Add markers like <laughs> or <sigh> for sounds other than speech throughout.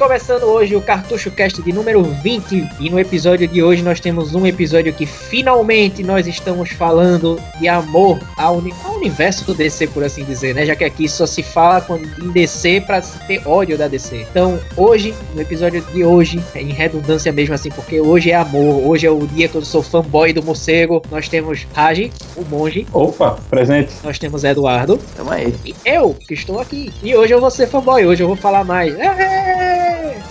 Começando hoje o Cartucho Cast de número 20 e no episódio de hoje nós temos um episódio que finalmente nós estamos falando de amor ao, uni ao universo do DC, por assim dizer, né? Já que aqui só se fala em DC para se ter ódio da DC. Então, hoje, no episódio de hoje, é em redundância mesmo assim, porque hoje é amor, hoje é o dia que eu sou fanboy do morcego. Nós temos Raji, o monge. Opa, presente. Nós temos Eduardo. Tamo aí. E eu, que estou aqui. E hoje eu vou ser fanboy, hoje eu vou falar mais.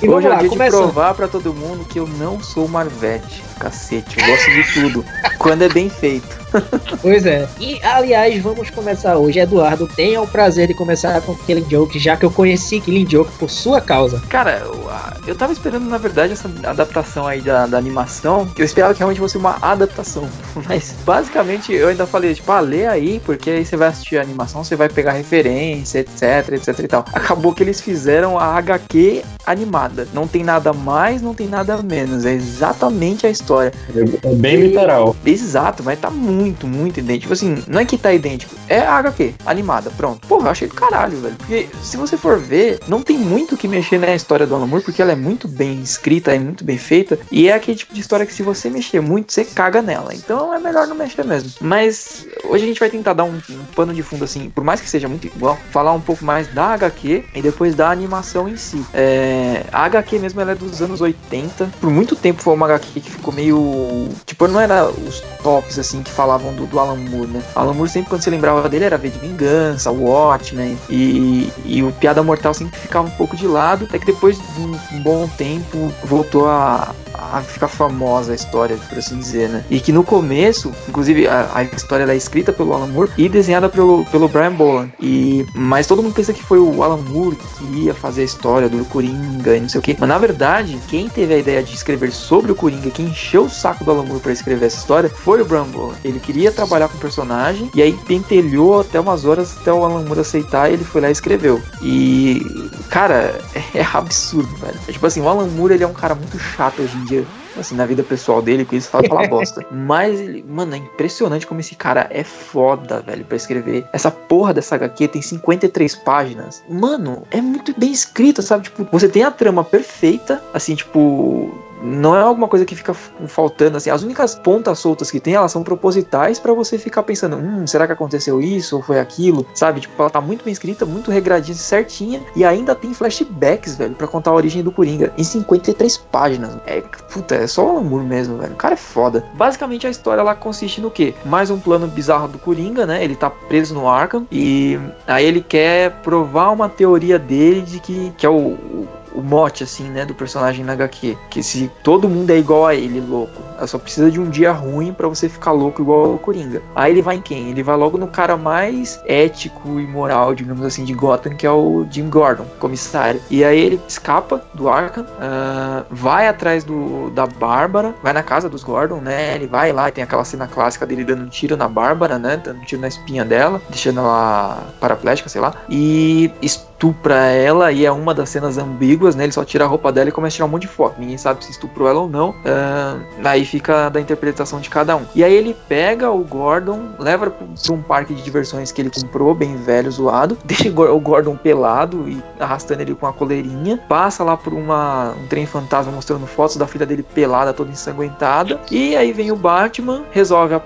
E Hoje é dia de provar pra todo mundo que eu não sou Marvete. Cacete, eu gosto de tudo. quando é bem feito. <laughs> pois é. E aliás, vamos começar hoje. Eduardo, tenha o prazer de começar com Killing Joke, já que eu conheci Killing Joke por sua causa. Cara, eu, eu tava esperando, na verdade, essa adaptação aí da, da animação. Eu esperava que realmente fosse uma adaptação. <laughs> Mas basicamente eu ainda falei, tipo, ah, lê aí, porque aí você vai assistir a animação, você vai pegar referência, etc, etc e tal. Acabou que eles fizeram a HQ animada. Não tem nada mais, não tem nada menos. É exatamente a história. É, é bem e... literal. Exato, mas tá muito, muito idêntico. Tipo assim, não é que tá idêntico, é a HQ animada, pronto. Porra, eu achei do caralho, velho. Porque se você for ver, não tem muito que mexer na história do Alan Moore, porque ela é muito bem escrita, é muito bem feita. E é aquele tipo de história que se você mexer muito, você caga nela. Então é melhor não mexer mesmo. Mas hoje a gente vai tentar dar um, um pano de fundo assim, por mais que seja muito igual, falar um pouco mais da HQ e depois da animação em si. É, a HQ mesmo ela é dos anos 80. Por muito tempo foi uma HQ que ficou meio. Tipo, não era os tops assim que falavam do, do Alan Moore, né? Alan Moore sempre quando você lembrava dele era V de Vingança, Watchmen e, e o Piada Mortal sempre ficava um pouco de lado, até que depois de um bom tempo voltou a, a ficar famosa a história, por assim dizer, né? E que no começo, inclusive a, a história é escrita pelo Alan Moore e desenhada pelo, pelo Brian Boland. E, mas todo mundo pensa que foi o Alan Moore que queria fazer a história do Coringa e não sei o que. Mas na verdade, quem teve a ideia de escrever sobre o Coringa, quem encheu o saco do Alan Moore pra escrever essa história, foi o Brian Boland. Ele queria trabalhar com o personagem e aí pentelhou até umas horas até o Alan Moore aceitar e ele foi lá e escreveu. E, cara, é, é absurdo, velho. É tipo assim, o Alan Moore ele é um cara muito chato hoje em dia assim, na vida pessoal dele, com isso fala falar bosta. <laughs> Mas, ele, mano, é impressionante como esse cara é foda, velho, pra escrever. Essa porra dessa HQ tem 53 páginas. Mano, é muito bem escrita, sabe? Tipo, você tem a trama perfeita, assim, tipo, não é alguma coisa que fica faltando assim. As únicas pontas soltas que tem, elas são propositais para você ficar pensando, hum, será que aconteceu isso ou foi aquilo? Sabe? Tipo, ela tá muito bem escrita, muito regradinha, certinha e ainda tem flashbacks, velho, para contar a origem do Coringa em 53 páginas. É, puta, é só um amor mesmo, velho. O cara é foda. Basicamente a história ela consiste no quê? Mais um plano bizarro do Coringa, né? Ele tá preso no Arkham e aí ele quer provar uma teoria dele de que, que é o, o mote, assim, né, do personagem na HQ. Que se todo mundo é igual a ele, louco. Só precisa de um dia ruim para você ficar louco igual ao Coringa. Aí ele vai em quem? Ele vai logo no cara mais ético e moral, digamos assim, de Gotham, que é o Jim Gordon, comissário. E aí ele escapa do Arkham, uh, vai atrás do, da Bárbara, vai na casa dos Gordon, né? Ele vai lá e tem aquela cena clássica dele dando um tiro na Bárbara, né? Dando um tiro na espinha dela, deixando ela paraplégica, sei lá. E estupra ela e é uma das cenas ambíguas, né? Ele só tira a roupa dela e começa a tirar um monte de foto. Ninguém sabe se estuprou ela ou não. Uh, aí fica da interpretação de cada um. E aí ele pega o Gordon, leva para um parque de diversões que ele comprou, bem velho, zoado, <laughs> deixa o Gordon pelado e arrastando ele com a coleirinha, passa lá por uma, um trem fantasma mostrando fotos da filha dele pelada, toda ensanguentada. E aí vem o Batman, resolve a,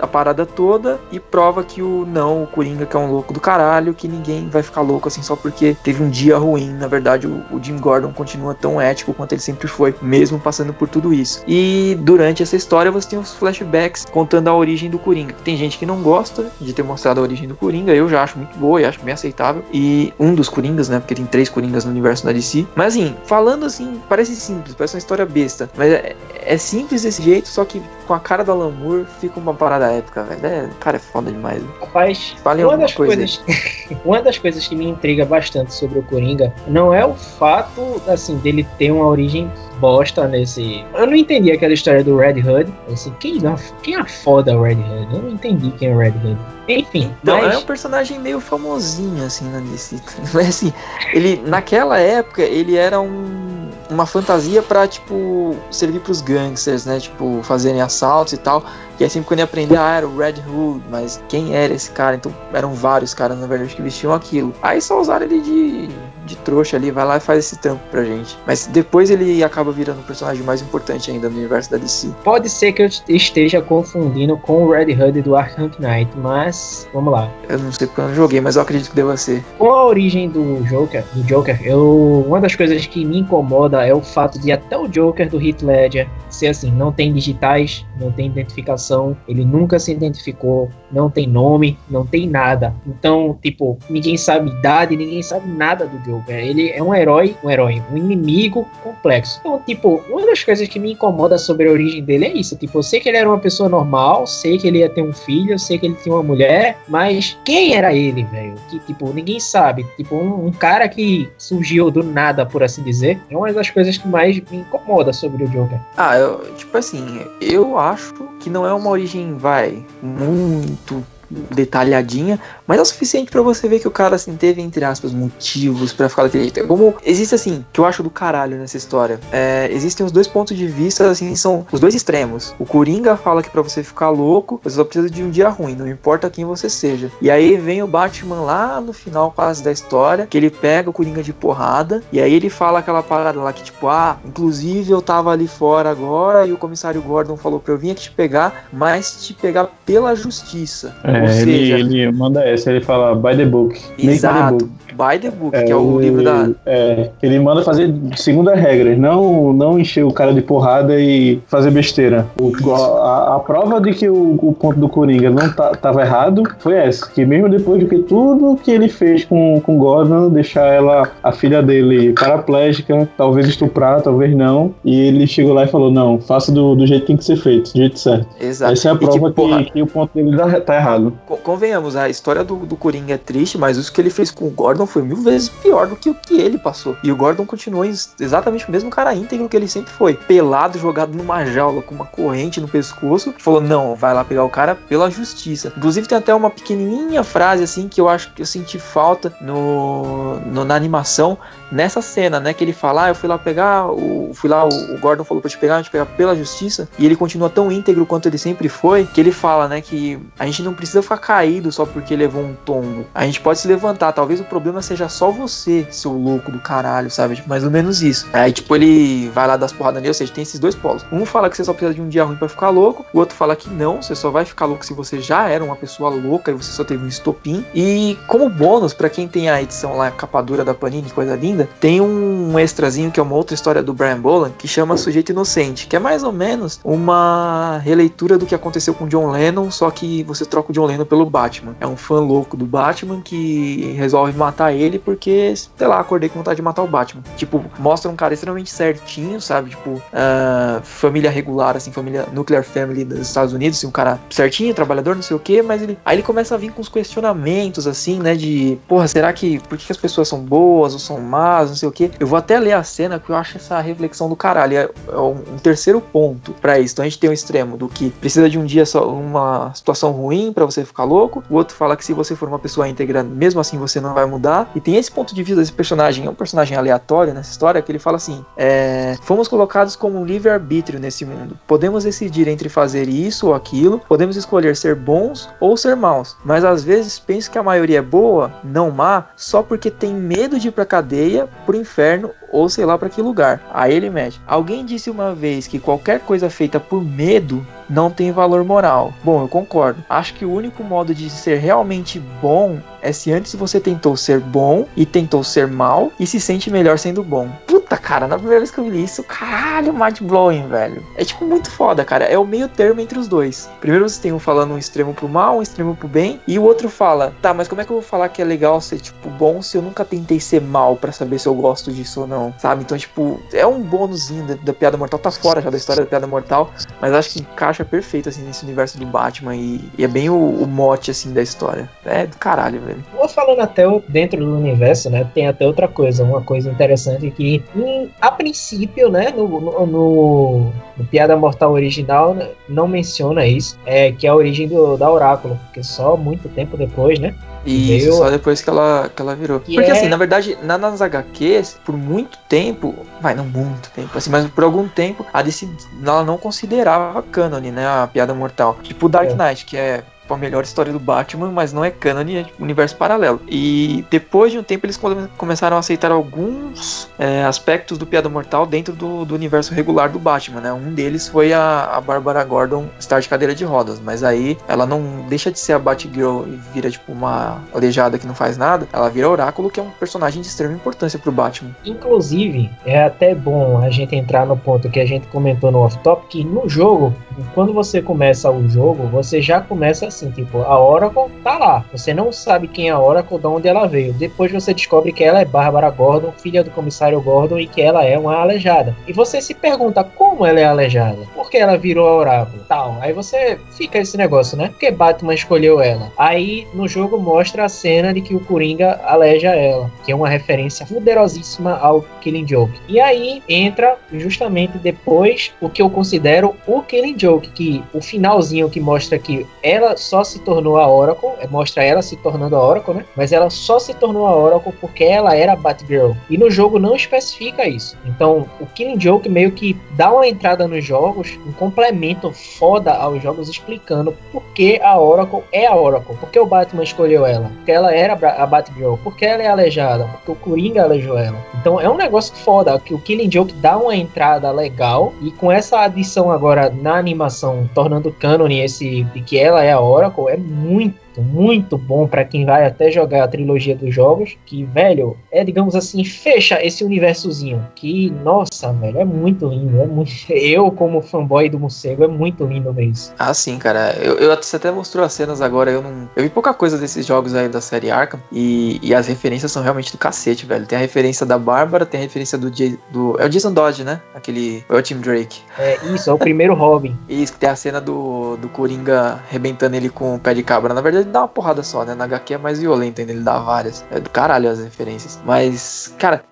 a, parada toda e prova que o não, o Coringa, que é um louco do caralho, que ninguém vai ficar louco assim só porque porque teve um dia ruim. Na verdade, o, o, Jim Gordon continua tão ético quanto ele sempre foi, mesmo passando por tudo isso. E durante essa história você tem os flashbacks contando a origem do Coringa. Tem gente que não gosta de ter mostrado a origem do Coringa, eu já acho muito boa e acho bem aceitável. E um dos Coringas, né? Porque tem três Coringas no universo da DC. Mas assim, falando assim, parece simples, parece uma história besta. Mas é, é simples desse jeito, só que com a cara da Lamour fica uma parada épica, velho. É, cara, é foda demais. Rapaz, uma das, coisas, <laughs> uma das coisas que me intriga bastante bastante sobre o Coringa não é o fato, assim, dele ter uma origem bosta nesse. Eu não entendi aquela história do Red Hood. Assim, quem, quem é foda o Red Hood? Eu não entendi quem é o Red Hood. Enfim. Não, mas... é um personagem meio famosinho, assim, na DC. <laughs> Mas assim, ele, naquela época, ele era um, uma fantasia pra, tipo, servir pros gangsters, né? Tipo, fazerem assaltos e tal. E aí sempre quando ia aprender, ah, era o Red Hood, mas quem era esse cara? Então eram vários caras, na verdade, que vestiam aquilo. Aí só usaram ele de de trouxa ali, vai lá e faz esse trampo pra gente. Mas depois ele acaba virando um personagem mais importante ainda no universo da DC. Pode ser que eu esteja confundindo com o Red Hood do Arkham Knight, mas vamos lá. Eu não sei porque eu não joguei, mas eu acredito que deva ser. Com a origem do Joker, do Joker, eu uma das coisas que me incomoda é o fato de até o Joker do Heath Ledger ser assim, não tem digitais, não tem identificação, ele nunca se identificou, não tem nome, não tem nada. Então, tipo, ninguém sabe idade, ninguém sabe nada do Joker. Ele é um herói, um herói, um inimigo complexo. Então, tipo, uma das coisas que me incomoda sobre a origem dele é isso. Tipo, eu sei que ele era uma pessoa normal, sei que ele ia ter um filho, sei que ele tinha uma mulher, mas quem era ele, velho? Que, tipo, ninguém sabe. Tipo, um, um, cara que surgiu do nada, por assim dizer, é uma das coisas que mais me incomoda sobre o Joker. Ah, eu, tipo assim, eu acho que não é uma origem, vai, muito detalhadinha, mas é o suficiente para você ver que o cara assim teve entre aspas motivos para ficar daquele jeito. É como existe assim, que eu acho do caralho nessa história. É, existem os dois pontos de vista assim, são os dois extremos. O Coringa fala que para você ficar louco, você só precisa de um dia ruim, não importa quem você seja. E aí vem o Batman lá no final quase da história, que ele pega o Coringa de porrada e aí ele fala aquela parada lá que tipo, ah, inclusive eu tava ali fora agora e o comissário Gordon falou para eu vir aqui te pegar, mas te pegar pela justiça. É. É, ele, ele manda essa, ele fala by the book. Exato. By the book, by the book é, que é o, livro da. É, ele manda fazer segunda regra, não, não encher o cara de porrada e fazer besteira. O, a, a, prova de que o, o, ponto do Coringa não tá, tava errado foi essa, que mesmo depois de que tudo que ele fez com, com Gordon, deixar ela, a filha dele, paraplégica, talvez estuprar, talvez não, e ele chegou lá e falou: não, faça do, do jeito que tem que ser feito, do jeito certo. Exato. Essa é a prova que, que, que o ponto dele tá, tá errado. Convenhamos, a história do, do Coringa é triste, mas isso que ele fez com o Gordon foi mil vezes pior do que o que ele passou. E o Gordon continuou exatamente o mesmo cara íntegro que ele sempre foi. Pelado, jogado numa jaula, com uma corrente no pescoço. Falou, não, vai lá pegar o cara pela justiça. Inclusive tem até uma pequenininha frase assim que eu acho que eu senti falta no, no na animação, nessa cena, né? Que ele fala, ah, eu fui lá pegar, o, fui lá, o, o Gordon falou pra te pegar, a gente pegar pela justiça. E ele continua tão íntegro quanto ele sempre foi, que ele fala, né, que a gente não precisa ficar caído só porque levou um tombo. A gente pode se levantar. Talvez o problema seja só você, seu louco do caralho, sabe? Tipo, mais ou menos isso. Aí, tipo, ele vai lá das porradas nele, ou seja, tem esses dois polos. Um fala que você só precisa de um dia ruim para ficar louco, o outro fala que não, você só vai ficar louco se você já era uma pessoa louca e você só teve um estopim. E como bônus, para quem tem a edição lá, a capa dura da Panini, coisa linda, tem um extrazinho que é uma outra história do Brian Boland que chama Sujeito Inocente, que é mais ou menos uma releitura do que aconteceu com John Lennon, só que você troca o John Lennon pelo Batman. É um fã louco do Batman que resolve matar ele porque, sei lá, acordei com vontade de matar o Batman. Tipo, mostra um cara extremamente certinho, sabe? Tipo, uh, família regular, assim, família nuclear family dos Estados Unidos, assim, um cara certinho, trabalhador, não sei o que, mas ele. Aí ele começa a vir com os questionamentos, assim, né? De, porra, será que. Por que as pessoas são boas ou são más, não sei o que. Eu vou até ler a cena que eu acho essa reflexão do caralho. É, é um, terceiro ponto para isso. Então a gente tem um extremo do que precisa de um dia só, uma situação ruim para você ficar louco. O outro fala que se você for uma pessoa íntegra, mesmo assim você não vai mudar. E tem esse ponto de vista desse personagem, é um personagem aleatório nessa história, que ele fala assim: é, fomos colocados como um livre-arbítrio nesse mundo. Podemos decidir entre fazer isso ou aquilo, podemos escolher ser bons ou ser maus. Mas às vezes penso que a maioria é boa, não má, só porque tem medo de ir pra cadeia, pro inferno ou sei lá para que lugar. Aí ele mete. Alguém disse uma vez que qualquer coisa feita por medo não tem valor moral. Bom, eu concordo. Acho que o único modo de ser realmente bom é se antes você tentou ser bom e tentou ser mal e se sente melhor sendo bom. Puta, cara, na primeira vez que eu li isso, caralho, mind blowing, velho. É tipo muito foda, cara. É o meio termo entre os dois. Primeiro você tem um falando um extremo pro mal, um extremo pro bem, e o outro fala, tá, mas como é que eu vou falar que é legal ser, tipo, bom se eu nunca tentei ser mal para saber se eu gosto disso ou não, sabe? Então, tipo, é um bônusinho da, da piada mortal, tá fora já da história da piada mortal, mas acho que encaixa perfeito, assim, nesse universo do Batman e, e é bem o, o mote, assim, da história. É do caralho, velho. Vou falando até dentro do universo, né? Tem até outra coisa, uma coisa interessante que, hum, a princípio, né, no, no, no, no Piada Mortal original, né, não menciona isso, é que é a origem do, da Oráculo, porque só muito tempo depois, né? Isso, Veio- só depois que ela, que ela virou. Que Porque é- assim, na verdade, na, nas HQs, por muito tempo, vai, não muito tempo, assim, mas por algum tempo, a DC ela não considerava canon, né, a piada mortal. Tipo o Dark É. Knight, que é a melhor história do Batman, mas não é canon, é tipo, universo paralelo. E depois de um tempo eles come- começaram a aceitar alguns é, aspectos do Piada Mortal dentro do, do universo regular do Batman, né? Um deles foi a, a Barbara Gordon estar de cadeira de rodas, mas aí ela não deixa de ser a Batgirl e vira tipo uma aleijada que não faz nada, ela vira Oráculo, que é um personagem de extrema importância pro Batman. Inclusive, é até bom a gente entrar no ponto que a gente comentou no off-top, que no jogo, quando você começa o jogo, você já começa assim, tipo, a Oracle tá lá. Você não sabe quem é a Oracle, de onde ela veio. Depois você descobre que ela é Bárbara Gordon, filha do comissário Gordon, e que ela é uma aleijada. E você se pergunta como ela é aleijada? Por que ela virou a Oráculo? Tal. Aí você fica esse negócio, né? Por que Batman escolheu ela? Aí no jogo mostra a cena de que o Coringa aleja ela, que é uma referência poderosíssima ao Killing Joke. E aí entra justamente depois o que eu considero o Killing Joke, que o finalzinho que mostra que ela só se tornou a Oracle, é, mostra ela se tornando a Oracle, né? Mas ela só se tornou a Oracle porque ela era Batgirl. E no jogo não especifica isso. Então, o Killing Joke meio que dá uma entrada nos jogos, um complemento foda aos jogos explicando por que a Oracle é a Oracle. Por que o Batman escolheu ela? Porque ela era a Batgirl. Por que ela é aleijada? Porque o Coringa aleijou ela. Então é um negócio foda que o Killing Joke dá uma entrada legal e com essa adição agora na animação, tornando canon esse de que ela é a Oracle, é muito muito bom pra quem vai até jogar a trilogia dos jogos, que velho, é digamos assim, fecha esse universozinho, que nossa, velho, é muito lindo, é muito <laughs> eu como fanboy do morcego é muito lindo ver isso. Ah, sim, cara. Eu, eu você até mostrou as cenas agora, eu não. Eu vi pouca coisa desses jogos aí da série Arkham. E, e as referências são realmente do cacete, velho. Tem a referência da Bárbara, tem a referência do, Jay- do. É o Jason Dodge, né? Aquele. É o Tim Drake. É isso, é o primeiro Robin. <laughs> Isso que tem a cena do, do Coringa arrebentando ele com o pé de cabra. Na verdade, ele dá uma porrada só, né? Na HQ é mais violento ainda, ele dá várias. É do caralho as referências. Mas, cara,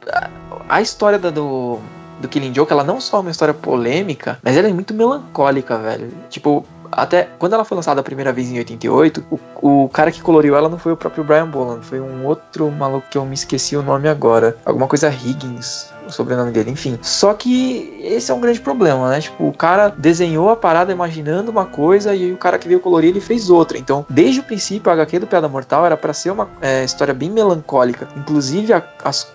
a, história da, do. Do Killing Joke, ela não só é uma história polêmica, mas ela é muito melancólica, velho. Tipo, até quando ela foi lançada a primeira vez em 88, o, o cara que coloriu ela não foi o próprio Brian Boland, foi um outro maluco que eu me esqueci o nome agora. Alguma coisa Higgins, o sobrenome dele, enfim. Só que esse é um grande problema, né? Tipo, o cara desenhou a parada imaginando uma coisa e o cara que veio colorir ele fez outra. Então, desde o princípio, a HQ do Piada Mortal era pra ser uma é, história bem melancólica. Inclusive, a,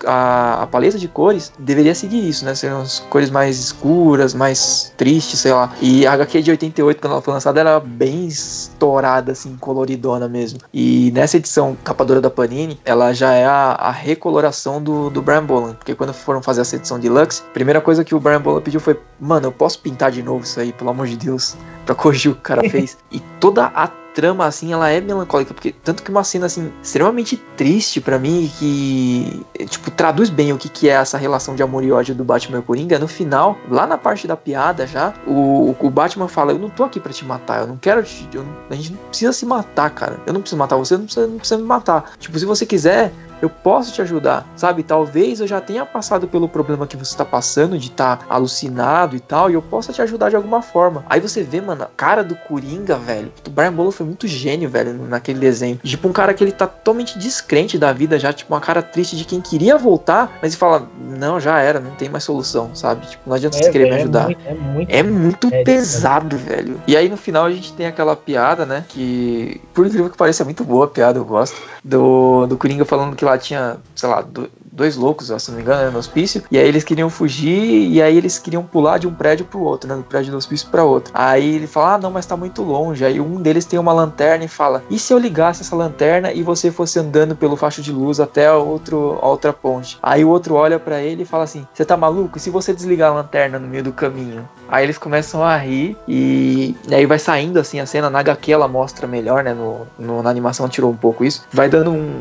a, a paleta de cores deveria seguir isso, né? Seriam as cores mais escuras, mais tristes, sei lá. E a HQ de 88, quando ela foi lançada, era bem estourada, assim, coloridona mesmo. E nessa edição capadora da Panini, ela já é a, a recoloração do, do Brian Boland. Porque quando foram fazer essa edição deluxe, a primeira coisa que o Brian Boland pediu foi: Mano, eu posso pintar de novo isso aí, pelo amor de Deus, pra corrigir o que o cara <laughs> fez. e toda a trama, assim, ela é melancólica, porque tanto que uma cena, assim, extremamente triste pra mim, que, tipo, traduz bem o que, que é essa relação de amor e ódio do Batman e Coringa, no final, lá na parte da piada já, o, o Batman fala, eu não tô aqui pra te matar, eu não quero te, eu a gente não precisa se matar, cara, eu não preciso matar você, não precisa, não precisa me matar, tipo, se você quiser, eu posso te ajudar, sabe? Talvez eu já tenha passado pelo problema que você tá passando de estar tá alucinado e tal, e eu possa te ajudar de alguma forma. Aí você vê, mano, a cara do Coringa, velho. O Brian Bolo foi muito gênio, velho, naquele desenho. Tipo, um cara que ele tá totalmente descrente da vida já, tipo, uma cara triste de quem queria voltar, mas ele fala, não, já era, não tem mais solução, sabe? Tipo, não adianta você querer me velho, ajudar. É muito, é muito É muito É, pesado, velho. E aí no final a gente tem aquela piada, né? Que, por incrível que pareça, é muito boa a piada, eu gosto. Do, do Coringa falando que lá tinha, sei lá, do- dois loucos, se não me engano, né, no hospício. E aí eles queriam fugir e aí eles queriam pular de um prédio pro outro, né? Do prédio do hospício pra outro. Aí ele fala, ah, não, mas tá muito longe. Aí um deles tem uma lanterna e fala, e se eu ligasse essa lanterna e você fosse andando pelo facho de luz até outro, a outra ponte? Aí o outro olha pra ele e fala assim, você tá maluco? E se você desligar a lanterna no meio do caminho? Aí eles começam a rir e, e aí vai saindo assim a cena. Na HQ ela mostra melhor, né? No, no- na animação tirou um pouco isso. Vai dando um,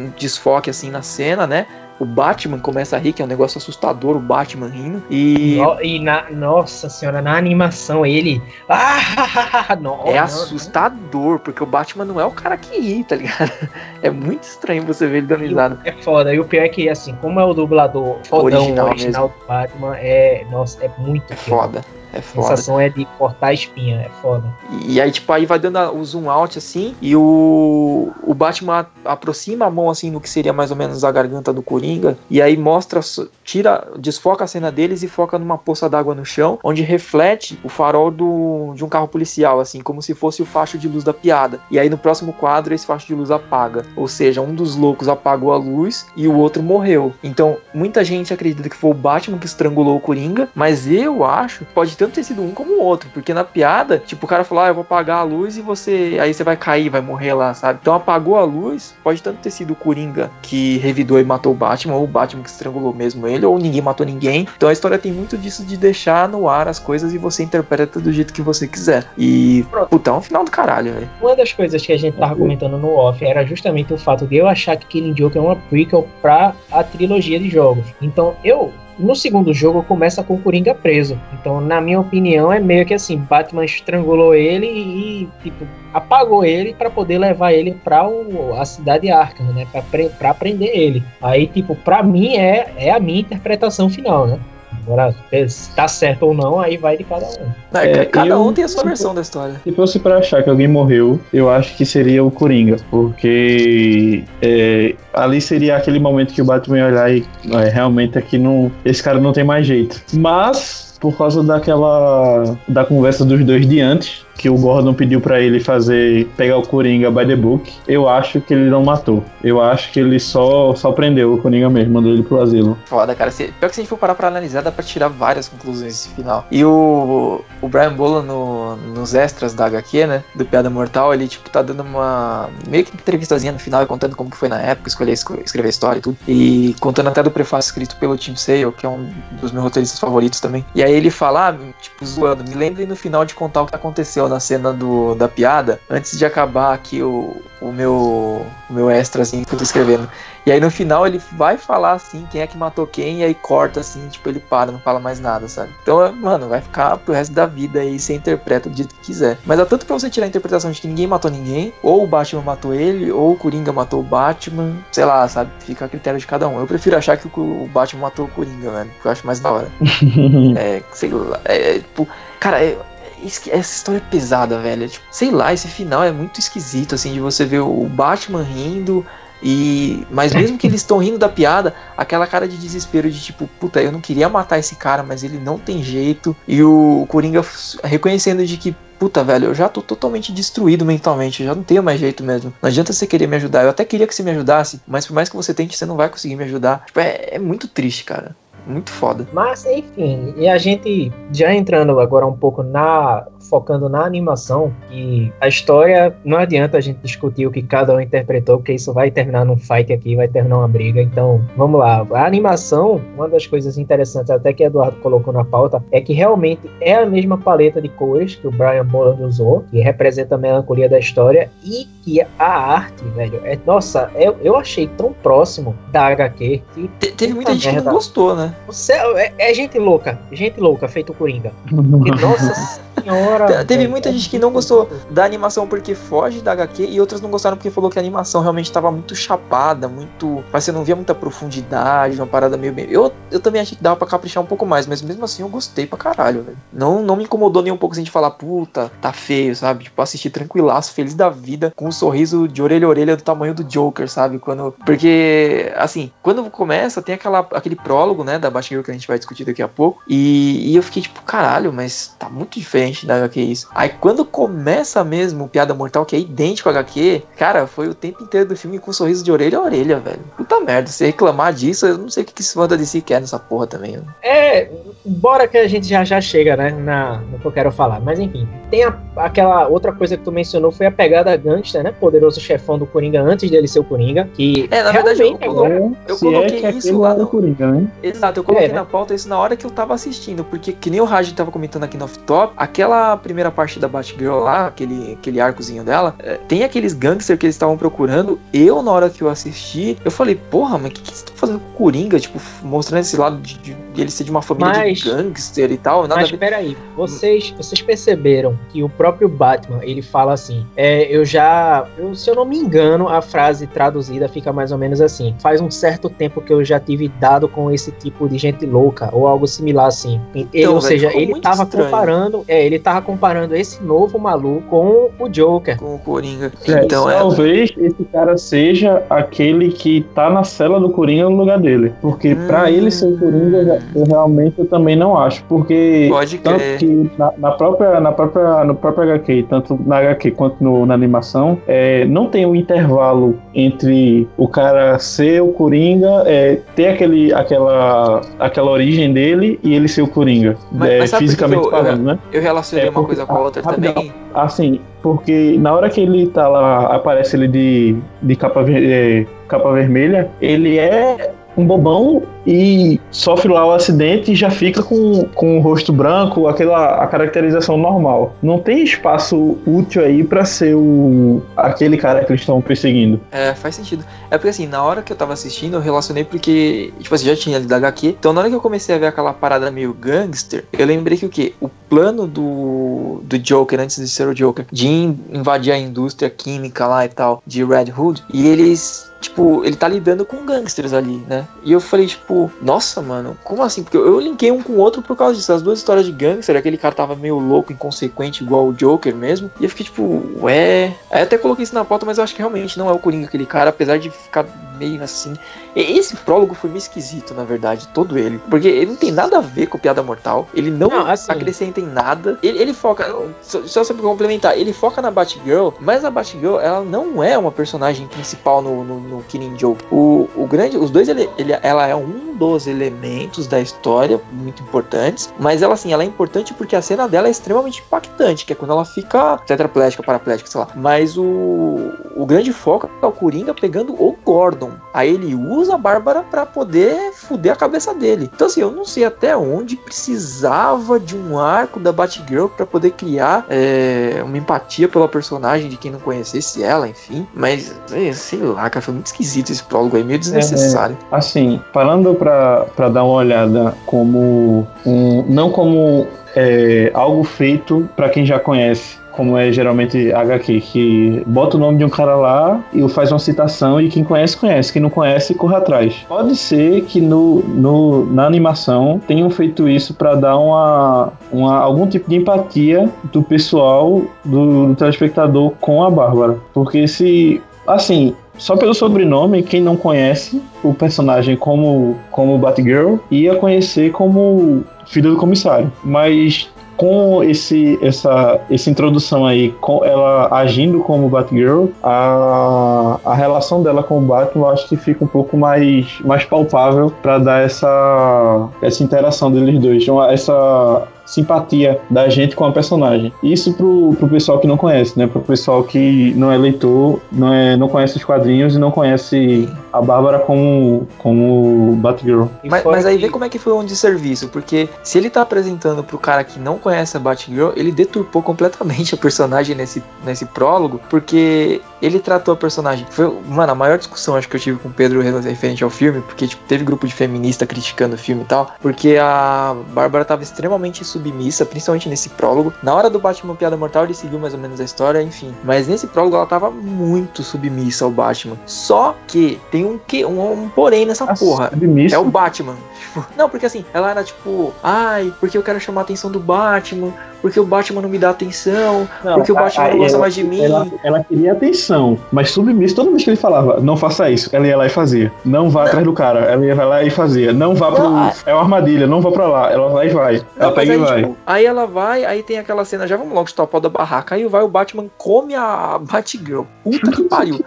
um desfoque assim na cena, né? O Batman começa a rir, que é um negócio assustador, o Batman rindo. E No- e na, nossa senhora, na animação ele. <laughs> Ah, não, é não, assustador, porque o Batman não é o cara que ri, tá ligado? <laughs> É muito estranho você ver ele dando risada. É foda. E o pior é que, assim, como é o dublador fodão Original original, do Batman, é. Nossa, é muito É foda. Foda. É A foda. sensação é de cortar a espinha, é foda. E aí, tipo, aí vai dando a- o zoom out assim, e o, o Batman a- aproxima a mão assim no que seria mais ou menos a garganta do Coringa, e aí mostra, tira, desfoca a cena deles e foca numa poça d'água no chão, onde reflete o farol do, de um carro policial, assim, como se fosse o facho de luz da piada. E aí no próximo quadro esse facho de luz apaga. Ou seja, um dos loucos apagou a luz e o outro morreu. Então, muita gente acredita que foi o Batman que estrangulou o Coringa, mas eu acho que pode tanto ter sido um como o outro, porque na piada, tipo, o cara falou: "Ah, eu vou apagar a luz e você, aí você vai cair, vai morrer lá", sabe? Então apagou a luz, pode tanto ter sido o Coringa que revidou e matou o Batman, ou o Batman que estrangulou mesmo ele, ou ninguém matou ninguém. Então a história tem muito disso de deixar no ar as coisas e você interpreta do jeito que você quiser. E, puta, é um final do caralho, velho. Uma das coisas que a gente tava comentando no off era justamente o fato de eu achar que Killing Joke é uma prequel pra a trilogia de jogos. Então eu. No segundo jogo começa com o Coringa preso. Então, na minha opinião, é meio que assim: Batman estrangulou ele e, tipo, apagou ele pra poder levar ele pra o- a cidade Arkham, né? Pra prender ele. Aí, tipo, pra mim é, é a minha interpretação final, né? Agora, se tá certo ou não, aí vai de cada um. É, É, cada eu- um tem a sua versão da história. Se fosse pra achar que alguém morreu, eu acho que seria o Coringa, porque é, ali seria aquele momento que o Batman ia olhar e é, realmente aqui não, esse cara não tem mais jeito. Mas por causa daquela da conversa dos dois de antes, que o Gordon pediu pra ele fazer pegar o Coringa by the book, eu acho que ele não matou. Eu acho que ele só só prendeu o Coringa mesmo, mandou ele pro asilo. Foda, cara. Se, pior que se a gente for parar pra analisar, dá pra tirar várias conclusões desse final. E o, o Brian Bola no, nos extras da HQ, né? Do Piada Mortal, ele, tipo, tá dando uma. meio que entrevistazinha no final, contando como foi na época, escolher esco- escrever história e tudo. E contando até do prefácio escrito pelo Tim Sale, que é um dos meus roteiristas favoritos também. E aí ele fala, ah, tipo, zoando, me lembrem no final de contar o que aconteceu na cena do, da piada, antes de acabar aqui o, o meu. o meu extrazinho que eu tô escrevendo. E aí no final ele vai falar assim quem é que matou quem, e aí corta assim, tipo, ele para, não fala mais nada, sabe? Então, é, mano, vai ficar pro resto da vida aí, você interpreta do jeito que quiser. Mas dá tanto pra você tirar a interpretação de que ninguém matou ninguém, ou o Batman matou ele, ou o Coringa matou o Batman, sei lá, sabe? Fica a critério de cada um. Eu prefiro achar que o, Batman matou o Coringa, velho, porque eu acho mais da hora. <laughs> É, sei lá, é, é, tipo, cara, é, essa história é pesada, velho. É, tipo, sei lá, esse final é muito esquisito, assim, de você ver o Batman rindo. E. Mas mesmo que eles estão rindo da piada, aquela cara de desespero de tipo, puta, eu não queria matar esse cara, mas ele não tem jeito. E o Coringa reconhecendo de que, puta, velho, eu já tô totalmente destruído mentalmente, eu já não tenho mais jeito mesmo. Não adianta você querer me ajudar. Eu até queria que você me ajudasse, mas por mais que você tente, você não vai conseguir me ajudar. Tipo, é, é muito triste, cara. Muito foda. Mas enfim, e a gente já entrando agora um pouco na focando na animação, que a história não adianta a gente discutir o que cada um interpretou, porque isso vai terminar num fight aqui, vai terminar uma briga. Então, vamos lá. A animação, uma das coisas interessantes até que Eduardo colocou na pauta, é que realmente é a mesma paleta de cores que o Brian Boland usou, que representa a melancolia da história e que a arte, velho, é nossa, eu, eu achei tão próximo da HQ que Te- teve muita gente que merda. não gostou, né? O céu é, é gente louca, gente louca, feito Coringa. Porque, <laughs> nossa senhora. Te- Teve muita é gente que não gostou da animação porque foge da HQ e outras não gostaram porque falou que a animação realmente estava muito chapada, muito. Mas você não via muita profundidade, uma parada meio. Eu, eu também achei que dava pra caprichar um pouco mais, mas mesmo assim eu gostei pra caralho, velho. Não, não me incomodou nem um pouco assim de falar, puta, tá feio, sabe? Tipo, assistir tranquilaço, feliz da vida, com um sorriso de orelha a orelha do tamanho do Joker, sabe? Quando. Porque, assim, quando começa, tem aquela, aquele prólogo, né, da Batgirl que a gente vai discutir daqui a pouco. E, e eu fiquei tipo, caralho, mas tá muito diferente da HQ isso. Aí quando começa mesmo o Piada Mortal, que é idêntico ao HQ, cara, foi o tempo inteiro do filme com um sorriso de orelha a orelha, velho. Puta merda, se reclamar disso, eu não sei o que, esse fã da DC quer nessa porra também. né? É, bora que a gente já já chega, né, na, no que eu quero falar. Mas enfim, tem a- aquela outra coisa que tu mencionou, foi a pegada gangster, né, poderoso chefão do Coringa antes dele ser o Coringa, que É, na verdade, eu- agora... Eu coloquei é que isso lá no- Coringa, né? Exato, eu coloquei É, né? na pauta isso na hora que eu tava assistindo, porque que nem o Raj tava comentando aqui no off-top, aquela primeira parte da Batgirl lá, aquele, aquele arcozinho dela, é, tem aqueles gangsters que eles estavam procurando. Eu, na hora que eu assisti, eu falei, porra, mas o que, que eles estão fazendo com o Coringa, tipo, mostrando esse lado de, de, de ele ser de uma família Mas- de gangster e tal. Nada Mas peraí, vocês, vocês perceberam que o próprio Batman, ele fala assim, é, eu já, eu- se eu não me engano, a frase traduzida fica mais ou menos assim, faz um certo tempo que eu já tive dado com esse tipo de gente louca, ou algo similar assim. Ele, Então, ou velho, seja, ele muito tava estranho. comparando, é, ele tava comparando esse novo maluco com o Joker. Com o Coringa. É, então é. talvez esse cara seja aquele que tá na cela do Coringa no lugar dele. Porque pra Hum. ele ser o Coringa, eu realmente eu também não acho. Porque Pode tanto crer. que na, na própria, na própria, no próprio HQ, tanto na HQ quanto no- na animação, é, não tem um intervalo entre o cara ser o Coringa, é, ter aquele, aquela, aquela origem dele e ele ser o Coringa. Mas- é, mas fisicamente eu- falando, né? Eu relacionei É, uma coisa com a outra ah, também. Assim, porque na hora que ele tá lá, aparece ele de, de capa, ver- é, capa vermelha, ele é um bobão e sofre lá o acidente e já fica com, com o rosto branco, aquela a caracterização normal. Não tem espaço útil aí pra ser o aquele cara que eles estão perseguindo. É, faz sentido. É porque assim, na hora que eu tava assistindo, eu relacionei porque, tipo assim, já tinha ali da HQ. Então na hora que eu comecei a ver aquela parada meio gangster, eu lembrei que o quê? O plano do, do Joker, antes de ser o Joker, de in- invadir a indústria química lá e tal, de Red Hood, e eles. Tipo, ele tá lidando com gangsters ali, né? E eu falei, tipo, nossa, mano, como assim? Porque eu, linkei um com o outro por causa disso. As duas histórias de gangster, aquele cara tava meio louco, inconsequente, igual o Joker mesmo. E eu fiquei, tipo, ué. Aí até coloquei isso na pauta, mas eu acho que realmente não é o Coringa aquele cara, apesar de ficar meio assim. Esse prólogo foi meio esquisito, na verdade, todo ele. Porque ele não tem nada a ver com Piada Mortal. Ele não, Não, assim- acrescenta em nada. Ele, ele foca. Só, só pra complementar, ele foca na Batgirl, mas a Batgirl, ela não é uma personagem principal no, no, no Killing Joke. O, o grande. Os dois, ele, ele- ela é um dos elementos da história muito importantes. Mas ela, assim, ela é importante porque a cena dela é extremamente impactante, que é quando ela fica tetraplégica, paraplégica, sei lá. Mas o, o grande foco é o Coringa pegando o Gordon. Aí ele usa a Bárbara pra poder fuder a cabeça dele. Então, assim, eu não sei até onde precisava de um arco da Batgirl pra poder criar é, uma empatia pela personagem de quem não conhecesse ela, enfim. Mas, é, sei lá, cara, foi muito esquisito esse prólogo aí, meio desnecessário. Assim, falando pra, pra dar uma olhada como um. Não como é, algo feito pra quem já conhece. Como é geralmente HQ, que bota o nome de um cara lá e faz uma citação e quem conhece, conhece. Quem não conhece, corre atrás. Pode ser que no, no, na animação tenham feito isso pra dar uma, uma, algum tipo de empatia do pessoal, do, do telespectador com a Bárbara. Porque se. Assim, só pelo sobrenome, quem não conhece o personagem como, como Batgirl ia conhecer como filho do comissário. Mas com esse, essa, essa introdução aí, com ela agindo como Batgirl, a, a relação dela com o Batman eu acho que fica um pouco mais, mais palpável para dar essa, essa interação deles dois, essa simpatia da gente com a personagem. Isso pro, pro pessoal que não conhece, né? Pro pessoal que não é leitor, não, é, não conhece os quadrinhos e não conhece a Bárbara como, como Batgirl. Mas, mas aí que- vê como é que foi um desserviço, porque se ele tá apresentando pro cara que não conhece a Batgirl, ele deturpou completamente <laughs> a personagem nesse, nesse prólogo, porque ele tratou a personagem. Foi, mano, a maior discussão acho que eu tive com o Pedro referente ao filme, porque tipo, teve grupo de feminista criticando o filme e tal, porque a Bárbara tava extremamente submissa, principalmente nesse prólogo. Na hora do Batman Piada Mortal, ele seguiu mais ou menos a história, enfim. Mas nesse prólogo ela tava muito submissa ao Batman. Só que tem um que um, um porém nessa porra. Submisso. É o Batman. Tipo, não, porque assim, ela era tipo, ai, porque eu quero chamar a atenção do Batman, porque o Batman não me dá atenção, Não, porque o Batman aí não gosta ela- mais de mim. Ela, ela queria atenção, mas submisso toda vez que ele falava, não faça isso, ela ia lá e fazia. Não vá atrás do cara, ela ia lá e fazia. Não vá pro. Não, a- É uma armadilha, não vá pra lá. Ela vai e vai. Não, ela pega e aí, vai. tipo, aí ela vai, aí tem aquela cena, já vamos logo pau da barraca, aí vai o Batman come a Batgirl. Puta que pariu.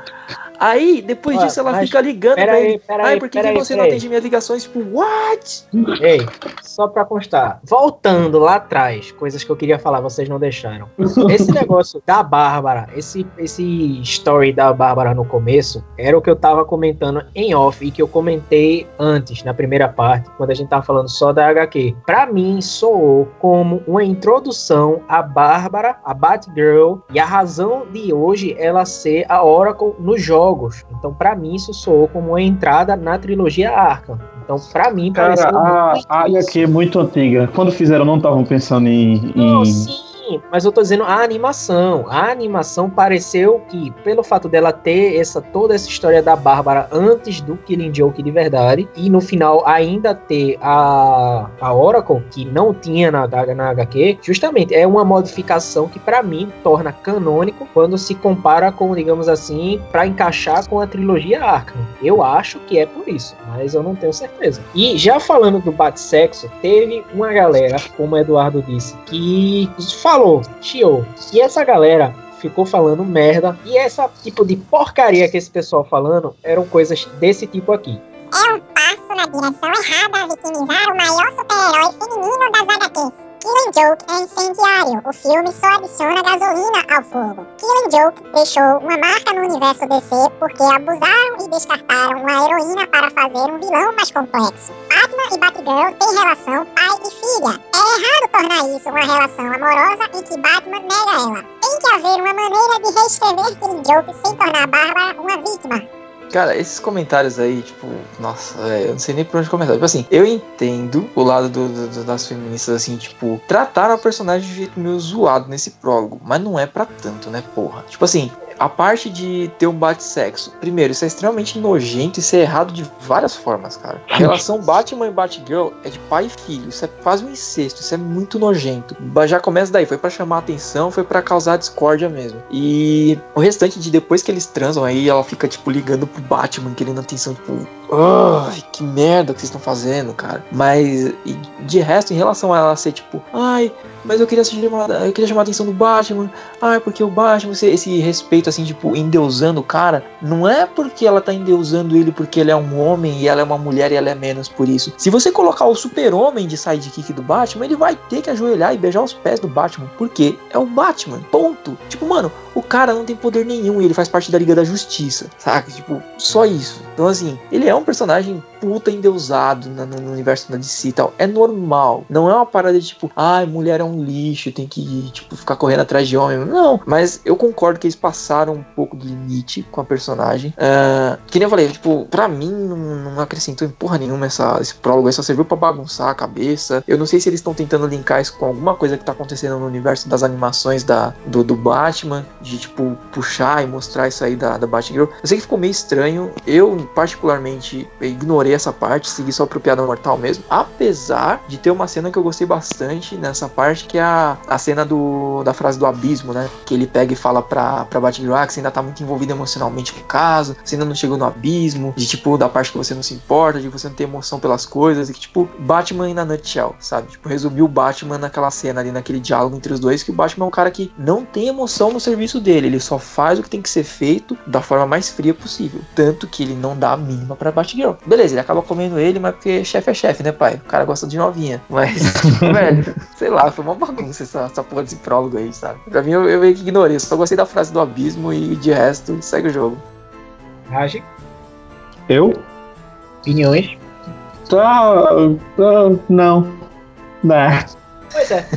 Aí, depois Ué, disso, ela fica ligando Pera pra aí, ele. pera aí, por que, que aí, você não aí. atende minhas ligações? Tipo, what? Ei, só pra constar, voltando lá atrás, coisas que eu queria falar, vocês não deixaram. Esse <laughs> negócio da Bárbara, esse, esse story da Bárbara no começo, era o que eu tava comentando em off e que eu comentei antes, na primeira parte, quando a gente tava falando só da HQ. Pra mim, soou como uma introdução à Bárbara, a Batgirl, e a razão de hoje ela ser a Oracle nos jogos. Então, para mim, isso soou como uma entrada na trilogia Arkham. Então, pra mim, Cara, pareceu a, muito a. HQ é muito antiga. Quando fizeram, não estavam pensando em. Em- mas eu tô dizendo a animação. A animação pareceu que, pelo fato dela ter essa toda essa história da Bárbara antes do Killing Joke de verdade, e no final ainda ter a, a Oracle, que não tinha na, na HQ, justamente é uma modificação que pra mim torna canônico quando se compara com, digamos assim, pra encaixar com a trilogia Arkham. Eu acho que é por isso, mas eu não tenho certeza. E já falando do bate-sexo, teve uma galera, como o Eduardo disse, que falou, chiou. E essa galera ficou falando merda. E essa tipo de porcaria que esse pessoal falando eram coisas desse tipo aqui. É um passo na direção errada vitimizar o maior super-herói feminino das HQs. Killing Joke é incendiário. O filme só adiciona gasolina ao fogo. Killing Joke deixou uma marca no universo DC porque abusaram e descartaram uma heroína para fazer um vilão mais complexo. Batman e Batgirl têm relação pai e filha. É errado tornar isso uma relação amorosa em que Batman nega ela. Tem que haver uma maneira de reescrever Killing Joke sem tornar Bárbara uma vítima. Cara, esses comentários aí, tipo, nossa, velho, eu não sei nem por onde começar. Tipo assim, eu entendo o lado do- do- das feministas, assim, tipo, trataram a personagem de jeito meio zoado nesse prólogo, mas não é pra tanto, né, porra? Tipo assim, a parte de ter um bate-sexo, primeiro, isso é extremamente nojento, isso é errado de várias formas, cara. A <laughs> relação Batman e Batgirl é de pai e filho, isso é quase um incesto, isso é muito nojento. Já começa daí, foi pra chamar atenção, foi pra causar discórdia mesmo. E o restante de depois que eles transam aí, ela fica, tipo, ligando pro Batman, querendo atenção, tipo, ai, que merda que vocês estão fazendo, cara. Mas, de resto, em relação a ela ser, tipo, ai, mas eu queria chamar, eu queria chamar a atenção do Batman, ai, porque o Batman, esse, esse respeito, assim, tipo, endeusando o cara, não é porque ela tá endeusando ele porque ele é um homem e ela é uma mulher e ela é menos por isso. Se você colocar o super-homem de sidekick do Batman, ele vai ter que ajoelhar e beijar os pés do Batman, porque é o Batman, ponto. Tipo, mano, o cara não tem poder nenhum e ele faz parte da Liga da Justiça, saca? Tipo, só isso. Então, assim, ele é um personagem puta endeusado na- no, universo da DC e tal. É normal. Não é uma parada de tipo, ai, mulher é um lixo, tem que, tipo, ficar correndo atrás de homem. Não, mas eu concordo que eles passaram um pouco do limite com a personagem. Ah, que nem eu falei, tipo, pra mim não, não acrescentou em porra nenhuma essa, esse prólogo. Só serviu pra bagunçar a cabeça. Eu não sei se eles estão tentando linkar isso com alguma coisa que tá acontecendo no universo das animações da, do, do Batman, de tipo, puxar e mostrar isso aí da, da Batgirl. Eu sei que ficou meio estranho. Eu, particularmente, ignorei essa parte, segui só pro Piada Mortal mesmo. Apesar de ter uma cena que eu gostei bastante nessa parte, que é a, a cena do, da frase do abismo, né? Que ele pega e fala pra, pra Batgirl ah, que você ainda tá muito envolvido emocionalmente com o caso, você ainda não chegou no abismo, de tipo, da parte que você não se importa, de você não ter emoção pelas coisas, e que tipo, Batman na nutshell, sabe? Tipo, resumiu o Batman naquela cena ali, naquele diálogo entre os dois, que o Batman é um cara que não tem emoção no serviço dele, ele só faz o que tem que ser feito da forma mais fria possível. Tanto que ele não dá a mínima pra Batgirl. Beleza, ele acaba comendo ele, mas porque chefe é chefe, né, pai? O cara gosta de novinha. Mas, <laughs> velho, sei lá, foi uma bagunça essa, essa porra desse prólogo aí, sabe? Pra mim, eu, eu meio que ignorei, eu só gostei da frase do abismo e de resto, segue o jogo. Rage, Eu? opiniões. Tá. tá não. Né. Pois é.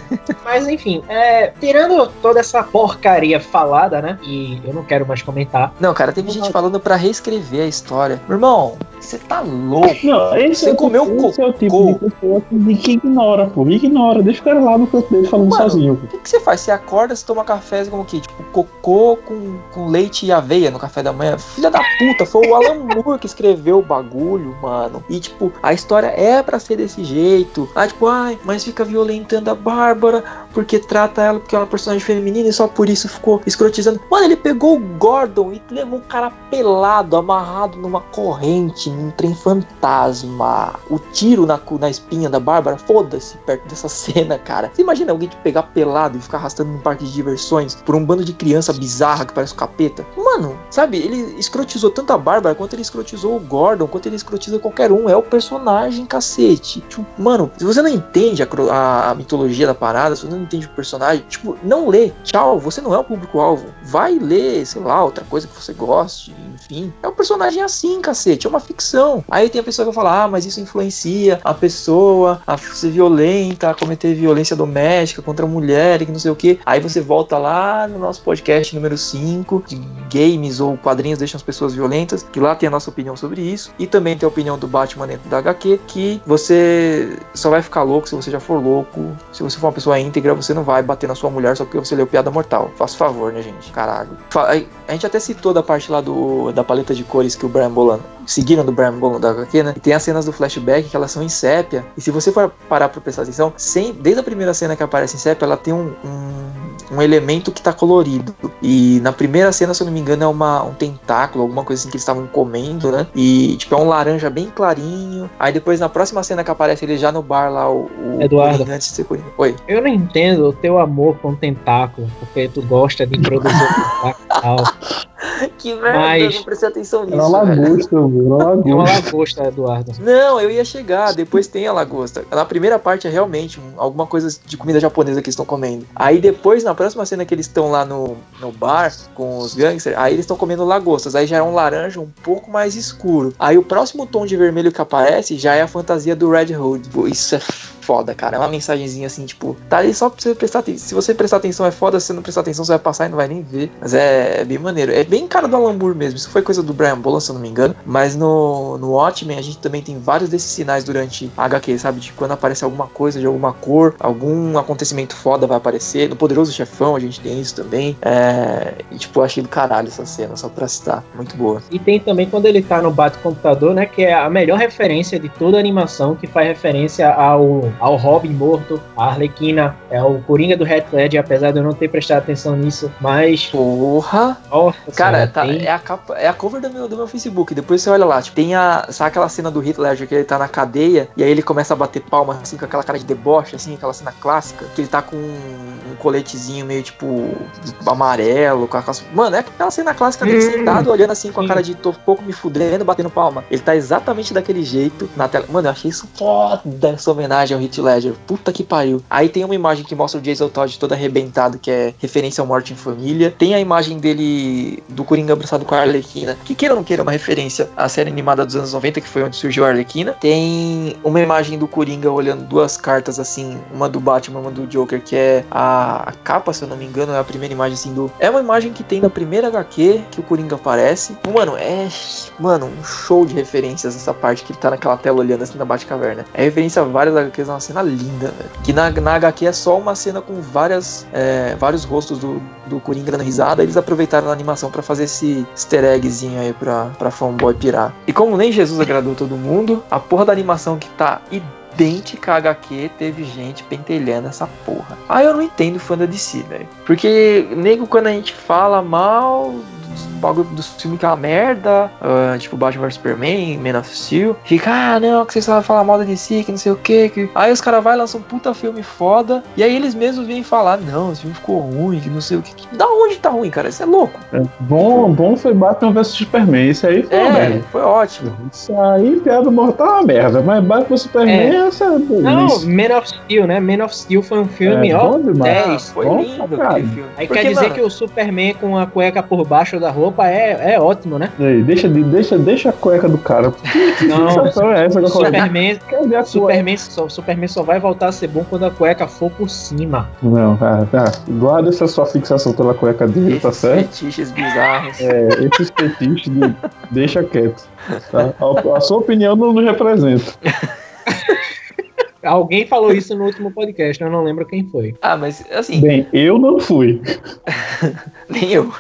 Mas enfim, é, tirando toda essa porcaria falada, né? E eu não quero mais comentar. Não, cara, teve gente falando pra reescrever a história. Meu irmão, você tá louco. Não, esse Você é o comeu tipo, esse é o tipo cocô. de pessoa que, que ignora, pô. Ignora, deixa o cara lá no canto dele falando Mano, sozinho. O que, que você faz? Você acorda, você toma café como que? Tipo, cocô com, com leite e aveia no café da manhã? Filha da puta, foi o Alan <laughs> Moore que escreveu o bagulho, mano. E, tipo, a história é pra ser desse jeito. Ah, tipo, ai, mas fica violentando a Bárbara porque trata ela porque é uma personagem feminina e só por isso ficou escrotizando. Mano, ele pegou o Gordon e levou um cara pelado, amarrado numa corrente, num trem fantasma. O tiro na, na espinha da Bárbara, foda-se perto dessa <laughs> cena, cara. Você imagina alguém te pegar pelado e ficar arrastando num parque de diversões por um bando de criança bizarra que parece um capeta? Mano, sabe, ele escrotizou tanto a Bárbara quanto ele escrotizou o Gordon, quanto ele escrotiza qualquer um. É o personagem, cacete. Tipo, mano, se você não entende a, a- a mitologia da parada, se você não entende o personagem, tipo, não lê. Tchau, você não é o público-alvo. Vai ler, sei lá, outra coisa que você goste, enfim. É um personagem assim, cacete, é uma ficção. Aí tem a pessoa que vai falar, ah, mas isso influencia a pessoa a ser violenta, a cometer violência doméstica contra a mulher e que não sei o que. Aí você volta lá no nosso podcast número 5, de games ou quadrinhos deixam as pessoas violentas, que lá tem a nossa opinião sobre isso. E também tem a opinião do Batman dentro da HQ, que você só vai ficar louco se você já for louco. Se você for uma pessoa íntegra, você não vai bater na sua mulher só porque você leu Piada Mortal. Faça favor, né, gente? Caralho. A gente até citou da parte lá do, da paleta de cores que o Brian Bolan seguiram do Brian Bolan da HQ, né? E tem as cenas do flashback que elas são em sépia. E se você for parar pra prestar atenção, sem, desde a primeira cena que aparece em sépia, ela tem um, um, um elemento que tá colorido. E na primeira cena, se eu não me engano, é uma, um tentáculo, alguma coisa assim que eles estavam comendo, né? E tipo, é um laranja bem clarinho. Aí depois na próxima cena que aparece ele já no bar lá, o, o Eduardo. antes de ser Coringa. Oi. Eu não entendo o teu amor com tentáculo, porque tu gosta de introduzir o tentáculo. <laughs> <laughs> que merda, Mas- eu não prestei atenção nisso. Era uma lagosta. Era uma É uma lagosta. Eduardo. Não, eu ia chegar, depois tem a lagosta. Na primeira parte é realmente um- alguma coisa de comida japonesa que eles estão comendo. Aí depois, na próxima cena que eles estão lá no, no bar com os gangsters, aí eles estão comendo lagostas. Aí já é um laranja um pouco mais escuro. Aí o próximo tom de vermelho que aparece já é a fantasia do Red Hood. Isso é foda, cara. É uma mensagenzinha assim, tipo, tá ali só pra você prestar atenção. Se você prestar atenção é foda, se você não prestar atenção você vai passar e não vai nem ver. Mas é, é bem maneiro. É bem cara do Alan Moore mesmo. Isso foi coisa do Brian Bolan, se eu não me engano. Mas no, no Watchmen a gente também tem vários desses sinais durante a HQ, sabe? De quando aparece alguma coisa de alguma cor, algum acontecimento foda vai aparecer. No Poderoso Chefão a gente tem isso também. É, e tipo, eu achei do caralho essa cena, só pra citar. Muito boa. E tem também quando ele tá no bate-computador, né? Que é a melhor referência de toda a animação, que faz referência ao, ao Robin morto, a Arlequina, é o Coringa do Red Ledger, apesar de eu não ter prestado atenção nisso, mas. Porra! Nossa, Cara, senhora, tá- tem- é a capa, é a cover do meu, do meu Facebook. Depois você olha lá, tipo, tem a. Sabe aquela cena do Hitler que ele tá na cadeia e aí ele começa a bater palma assim com aquela cara de deboche, assim, aquela cena clássica, que ele tá com um, um coletezinho meio tipo amarelo, com aquelas. Mano, é aquela cena clássica dele Hum, sentado, olhando assim com a cara de tô pouco me fudendo, batendo palma. Ele tá exatamente daquele jeito na tela. Mano, eu achei isso foda essa homenagem ao Heath Ledger. Puta que pariu. Aí tem uma imagem que mostra o Jason Todd todo arrebentado, que é referência ao Morte em Família. Tem a imagem dele do Coringa abraçado com a Arlequina, que queira ou não queira, é uma referência à série animada dos anos 90, que foi onde surgiu a Arlequina. Tem uma imagem do Coringa olhando duas cartas assim, uma do Batman, uma do Joker, que é a, a capa, se eu não me engano, é a primeira imagem assim do. É uma imagem que tem na primeira HQ que o Coringa aparece. Mano, é. Mano, um show de referências essa parte que ele tá naquela tela olhando assim na Batcaverna. É referência a várias HQs, é uma cena linda, velho. Que na, na HQ é só uma cena com várias, é, vários rostos do, do Coringa dando risada. Eles aproveitaram na animação pra fazer esse easter eggzinho aí pra, pra fanboy pirar. E como nem Jesus agradou todo mundo, a porra da animação que tá idêntica à HQ, teve gente pentelhando essa porra. Ah, eu não entendo fã da DC, velho. Porque, nego, quando a gente fala mal bagulho dos filmes que é uma merda, ah, tipo Batman vs Superman, Man of Steel, fica, ah, não, que vocês só falar mal da DC, que não sei o que. que... Aí os caras vai lançam um puta filme foda, e aí eles mesmos vêm falar, não, esse filme ficou ruim, que não sei o que. que- Da onde tá ruim, cara? Isso é louco. Bom, bom foi Batman vs Superman. Isso aí foi uma É, merda. foi ótimo. Isso aí, piada mortal é uma merda. Mas Batman vs Superman, É. essa é Não, delícia. Man of Steel, né? Man of Steel foi um filme, É, ó. bom demais. 10. Foi Bom lindo pra aquele filme. Aí Porque, quer dizer mano, que o Superman com a cueca por baixo da roupa é, é ótimo, né? Ei, deixa, de- deixa, deixa a cueca do cara. <laughs> Que Não, sensação é essa que eu falei? Superman, a? Superman, só, Superman só vai voltar a ser bom quando a cueca for por cima. Não, cara, tá. Guarda essa sua fixação pela cueca dele, tá esses certo? fetiches bizarros. É, esses fetiches de- deixa quieto. Tá? A, a sua opinião não nos representa. <laughs> Alguém falou isso no último podcast, eu não lembro quem foi. Ah, mas assim, Bem, eu não fui. <laughs> Nem eu.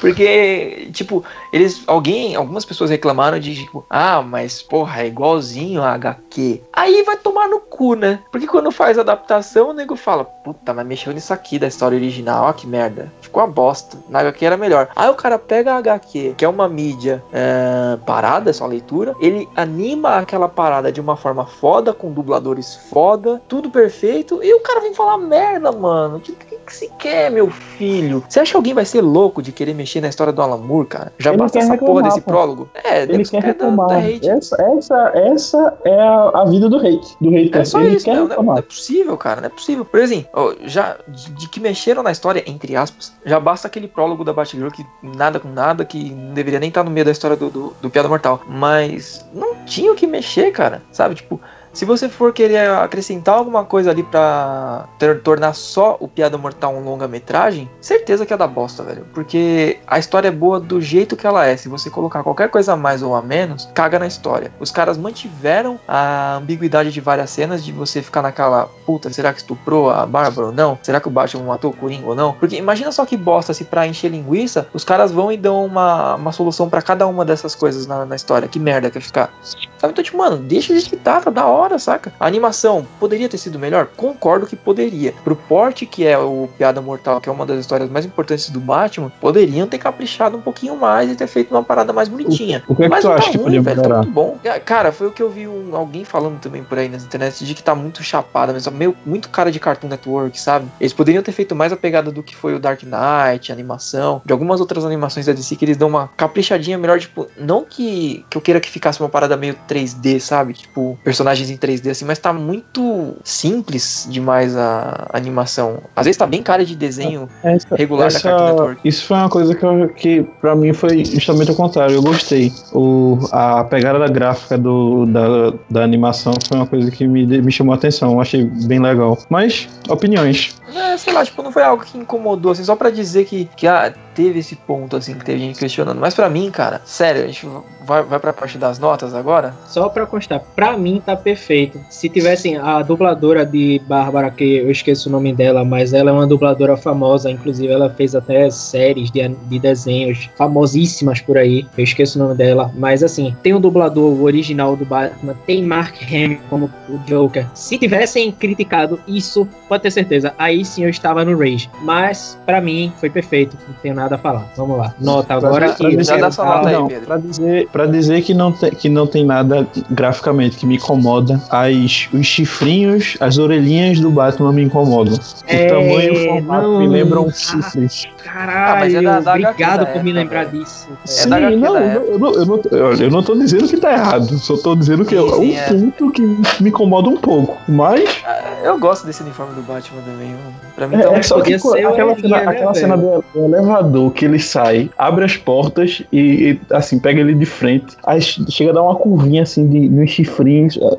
Porque, tipo, eles. Alguém. Algumas pessoas reclamaram de, tipo, ah, mas porra, é igualzinho a HQ. Aí vai tomar no cu, né? Porque quando faz adaptação, o nego fala, puta, mas mexeu nisso aqui da história original, ó que merda. Ficou uma bosta. Na HQ era melhor. Aí o cara pega a HQ, que é uma mídia é, parada, é só leitura, ele anima aquela parada de uma forma foda, com dubladores foda, tudo perfeito, e o cara vem falar merda, mano. Que, que- que se quer, meu filho? Você acha que alguém vai ser louco de querer mexer na história do Alan Moore, cara? Já Ele basta essa porra reclamar, desse pô. prólogo. É, Ele quer da- reclamar. da hate. Essa, essa, essa é a, a vida do hate. Do hater. É só Ele isso, quer não, não é- não reclamar. é possível, cara, não é possível. Por exemplo, já de, de que mexeram na história, entre aspas, já basta aquele prólogo da Batgirl que nada com nada, que não deveria nem estar no meio da história do, do, do Piada Mortal. Mas não tinha o que mexer, cara, sabe? Tipo, se você for querer acrescentar alguma coisa ali pra ter- tornar só o Piada Mortal um longa-metragem, certeza que é da bosta, velho. Porque a história é boa do jeito que ela é. Se você colocar qualquer coisa a mais ou a menos, caga na história. Os caras mantiveram a ambiguidade de várias cenas de você ficar naquela puta, será que estuprou a Bárbara ou não? Será que o Batman matou o Coringa ou não? Porque imagina só que bosta se pra encher linguiça, os caras vão e dão uma, uma solução pra cada uma dessas coisas na, na história. Que merda que vai ficar. Sabe? Então, tipo, mano, deixa de que tá, tá da hora, saca? A animação poderia ter sido melhor? Concordo que poderia. Pro porte que é o Piada Mortal, que é uma das histórias mais importantes do Batman, poderiam ter caprichado um pouquinho mais e ter feito uma parada mais bonitinha. O que é que Mas tu não acha tá que ruim, podia velho, tá melhorar? muito bom. Ca- Cara, foi o que eu vi um- alguém falando também por aí nas internet de que tá muito chapada, mas meio, muito cara de Cartoon Network, sabe? Eles poderiam ter feito mais a pegada do que foi o Dark Knight, a animação, de algumas outras animações da DC que eles dão uma caprichadinha melhor, tipo, não que, que eu queira que ficasse uma parada meio 3D, sabe? Tipo, personagens em 3D assim, mas tá muito simples demais a animação. Às vezes tá bem cara de desenho Essa- regular da essa- Cartoon Network. Isso foi uma coisa que, eu, que pra mim foi justamente o contrário. Eu gostei. O, a pegada da gráfica do, da, da animação foi uma coisa que me, me chamou a atenção. Eu achei bem legal. Mas, opiniões. É, sei lá, tipo, não foi algo que incomodou, assim, só pra dizer que, que ah, teve esse ponto, assim, que teve gente questionando. Mas pra mim, cara, sério, a gente vai, vai pra parte das notas agora? Só pra constar, pra mim tá perfeito. Se tivessem a dubladora de Bárbara, que eu esqueço o nome dela, mas ela é uma dubladora famosa, inclusive ela fez até séries de, de desenhos famosíssimas por aí. Eu esqueço o nome dela, mas assim, tem o dublador o original do Batman, tem Mark Hamill como o Joker. Se tivessem criticado isso, pode ter certeza, aí sim eu estava no Rage. Mas pra mim foi perfeito, não tenho nada a falar. Vamos lá, nota agora. pra e aí, não, Pedro. pra dizer, pra dizer que, não tem, que não tem nada graficamente que me incomoda, as, os chifrinhos, as orelhinhas do Batman me incomodam. O É, tamanho e o formato não. me lembram Ah, chifres. Caralho, mas é da- da obrigado da por me lembrar velho. disso. É Sim, não, da eu, eu não, eu, não, eu não tô dizendo que tá errado, só tô dizendo que Sim, é sim, um é. ponto que me incomoda um pouco. Mas Eu gosto desse uniforme do Batman também, mano. Pra mim é, tá é só que aquela, orelhinha, cena, né, aquela velho? cena do, do elevador que ele sai, abre as portas e, e, assim, pega ele de frente, aí chega a dar uma curvinha assim de, nos chifrinhos, ah,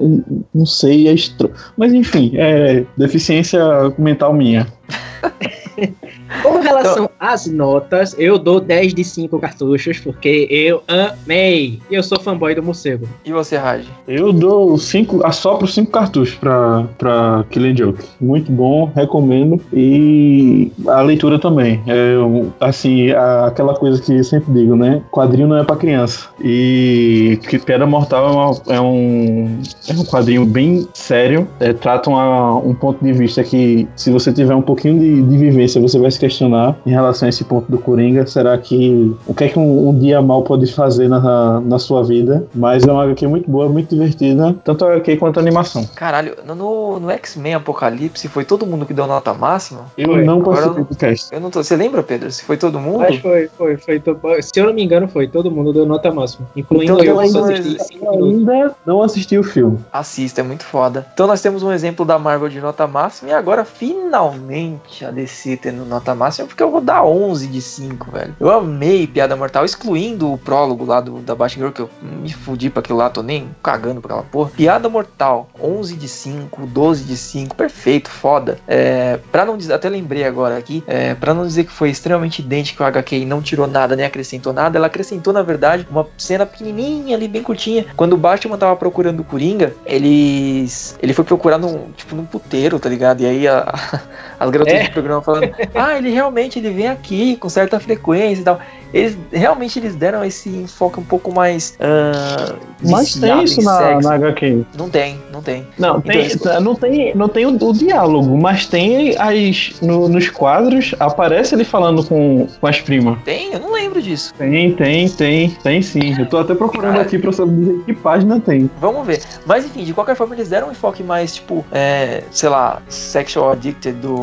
não sei, é estranho. Mas enfim, é deficiência mental minha. <laughs> Com relação às notas, eu dou 10 de 5 cartuchos, porque eu amei. E eu sou fanboy do morcego. E você, Raj? Eu dou cinco, assopro cinco cartuchos pra, pra Killing Joke. Muito bom, recomendo. E a leitura também. É, assim, a- aquela coisa que eu sempre digo, né? Quadrinho não é pra criança. E que Pedra Mortal é, uma- é um, é um quadrinho bem sério. É, trata uma- um ponto de vista que, se você tiver um pouquinho de, de vivência, você vai se questionar em relação a esse ponto do Coringa. Será que. O que é que um, um dia mal pode fazer na, na sua vida? Mas é uma HQ muito boa, muito divertida. Tanto a HQ quanto a animação. Caralho, no, no, X-Men Apocalipse foi todo mundo que deu nota máxima? Eu Foi. não participei eu- do cast. Eu não tô. Você lembra, Pedro? Se foi todo mundo? Mas foi, foi, foi. to- Se eu não me engano, foi. Todo mundo deu nota máxima. Incluindo Então, eu, que só assisti mas- 5 Eu ainda não assisti o filme. Assista, é muito foda. Então nós temos um exemplo da Marvel de nota máxima e agora finalmente a DC tendo nota máxima, porque eu vou dar 11 de 5, velho. Eu amei Piada Mortal, excluindo o prólogo lá do, da Batgirl, que eu me fudi pra aquilo lá, tô nem cagando pra aquela porra. Piada Mortal, 11 de 5, 12 de 5, perfeito, foda. É, pra não dizer, até lembrei agora aqui, é, pra não dizer que foi extremamente idêntico ao HQ e não tirou nada, nem acrescentou nada, ela acrescentou, na verdade, uma cena pequenininha ali, bem curtinha. Quando o Batman tava procurando o Coringa, eles. Ele foi procurar num, tipo, num puteiro, tá ligado? E aí a- <laughs> as garotas É. do programa falando, ah, ele realmente ele vem aqui com certa frequência e tal. Eles realmente eles deram esse enfoque um pouco mais. ah, Mas tem isso na, sexo. na HQ. Não tem, não tem. Não, Então, tem, esse- não tem, não tem o, o diálogo, mas tem as. no- nos quadros, aparece ele falando com, com as primas. Tem? Eu não lembro disso. Tem, tem, tem, tem sim. Eu tô até procurando Cara. aqui pra saber que página tem. Vamos ver. Mas enfim, de qualquer forma, eles deram um enfoque mais, tipo, é, sei lá, sexual addicted do,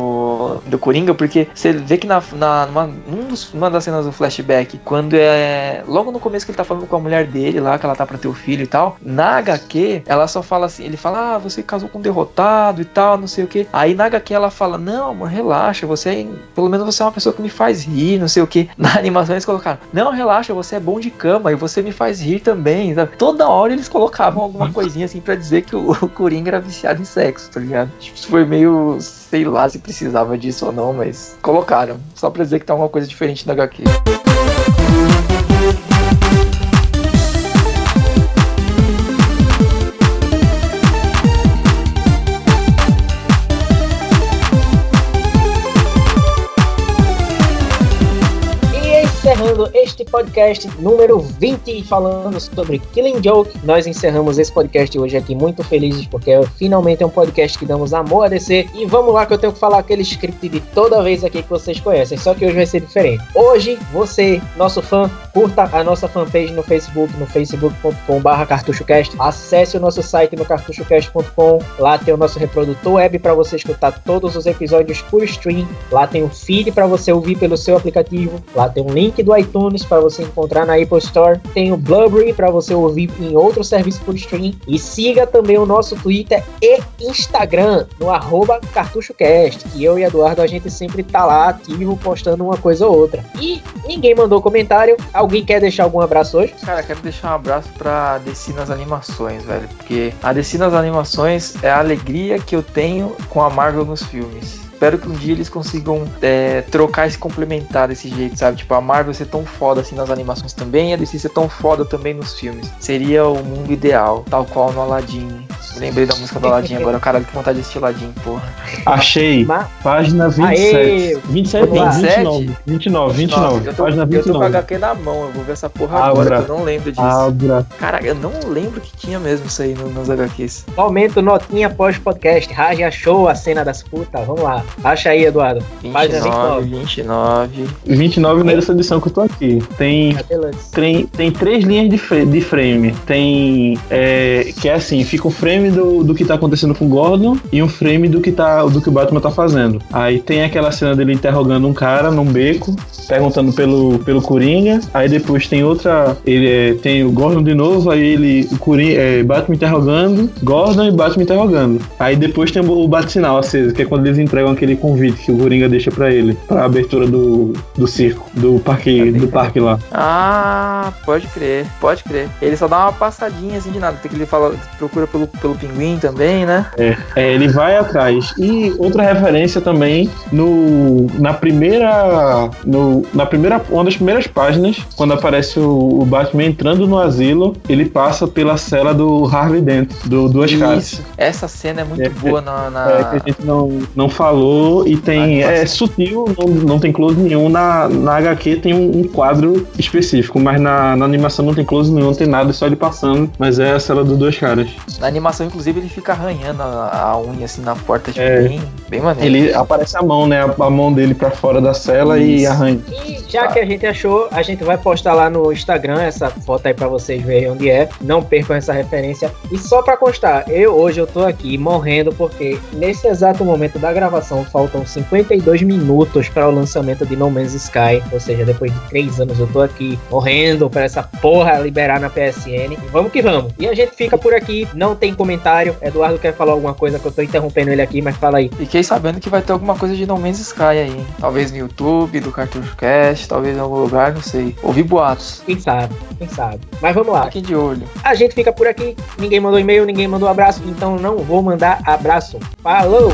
do Coringa, porque você vê que na, na, numa, numa das cenas do flashback, quando é. Logo no começo que ele tá falando com a mulher dele lá, que ela tá pra ter o filho e tal, na HQ, ela só fala assim, ele fala, ah, você casou com um derrotado e tal, não sei o que. Aí na HQ ela fala, não, amor, relaxa, você é. Pelo menos você é uma pessoa que me faz rir, não sei o que. <laughs> Na animação eles colocaram, não, relaxa, você é bom de cama e você me faz rir também, sabe? Toda hora eles colocavam alguma <laughs> coisinha assim pra dizer que o, o Coringa era viciado em sexo, tá ligado? Tipo, isso foi meio. Sei lá se precisava disso ou não, mas colocaram. Só pra dizer que tá alguma coisa diferente na HQ. Encerrando este podcast número 20, falando sobre Killing Joke, nós encerramos esse podcast hoje aqui muito felizes, porque finalmente é um podcast que damos amor a DC. E vamos lá que eu tenho que falar aquele script de toda vez aqui que vocês conhecem, só que hoje vai ser diferente. Hoje, você, nosso fã, curta a nossa fanpage no Facebook, no facebook.com.br cartuchocast. Acesse o nosso site no cartuchocast.com. Lá tem o nosso reprodutor web para você escutar todos os episódios por stream. Lá tem o feed para você ouvir pelo seu aplicativo. Lá tem um link do iTunes para você encontrar na Apple Store. Tem o Blueberry para você ouvir em outro serviço por stream. E siga também o nosso Twitter e Instagram no arroba cartuchocast. Que eu e Eduardo a gente sempre tá lá ativo postando uma coisa ou outra. E ninguém mandou comentário. Alguém quer deixar algum abraço hoje? Cara, quero deixar um abraço pra DC nas animações, velho. Porque a DC nas animações é a alegria que eu tenho com a Marvel nos filmes. Espero que um dia eles consigam é, trocar e se complementar desse jeito, sabe? Tipo, a Marvel ser tão foda assim nas animações também e a DC ser tão foda também nos filmes. Seria o mundo ideal, tal qual no Aladdin. Lembrei da música do Aladdin agora, caralho, que vontade de assistir Aladdin, porra. Achei. Ma- Página 27. Aê! 27 Vamos lá. não, 29. 29, 29. eu tô, Página eu tô com a 29. HQ na mão, eu vou ver essa porra Abra. agora, que eu não lembro disso. Abra. Cara, eu não lembro que tinha mesmo isso aí no- nos HQs. Momento notinha pós-podcast. Raja achou a cena das putas. Vamos lá. Acha aí, Eduardo. Página 29, 29. 29 nessa edição que eu tô aqui. Tem Lance? tem, tem três linhas de, fra- de frame. Tem. é, que é assim, fica um frame do, do que tá acontecendo com o Gordon e um frame do que, tá, do que o Batman tá fazendo. Aí tem aquela cena dele interrogando um cara num beco, perguntando pelo, pelo Coringa. Aí depois tem outra. Ele é, tem o Gordon de novo, aí ele. O Coringa, é, Batman interrogando, Gordon e Batman interrogando. Aí depois tem o, o bate-sinal aceso, que é quando eles entregam aquele convite que o Coringa deixa pra ele, pra abertura do, do circo, do parque, do parque lá. Ah, pode crer, pode crer. Ele só dá uma passadinha assim de nada. Tem que ele fala, procura pelo, pelo pinguim também, né? É, ele vai atrás. E outra referência também no na primeira no, na primeira uma das primeiras páginas, quando aparece o, o Batman entrando no asilo, ele passa pela cela do Harvey Dent, do Duas Caras. Isso. Essa cena é muito É, boa na. na- É, que a gente não, não falou e tem. Ah, é sutil, não, não tem close nenhum. Na, na HQ tem um, um quadro específico, mas na, na animação não tem close nenhum, não tem nada, é só ele passando. Mas é a cela do Duas Caras. Na animação, inclusive, ele fica arranhando a, a unha assim na porta, tipo, É. bem, bem maneiro. Ele aparece a mão, né? A, a mão dele pra fora da cela e Isso. arranha. E já que a gente achou, a gente vai postar lá no Instagram essa foto aí pra vocês verem onde é. Não percam essa referência. E só pra constar, eu hoje eu tô aqui morrendo porque nesse exato momento da gravação faltam 52 minutos para o lançamento de No Man's Sky. Ou seja, depois de 3 anos eu tô aqui morrendo pra essa porra liberar na PSN. E vamos que vamos. E a gente fica por aqui, não tem comentário. Eduardo quer falar alguma coisa que eu tô interrompendo ele aqui, mas fala aí. Fiquei sabendo que vai ter alguma coisa de No Man's Sky aí? Talvez no YouTube, do Cartucho Cast, talvez em algum lugar, não sei. Ouvi boatos. Quem sabe? Quem sabe? Mas vamos lá. Fiquem de olho. A gente fica por aqui. Ninguém mandou e-mail, ninguém mandou abraço, então não vou mandar abraço. Falou!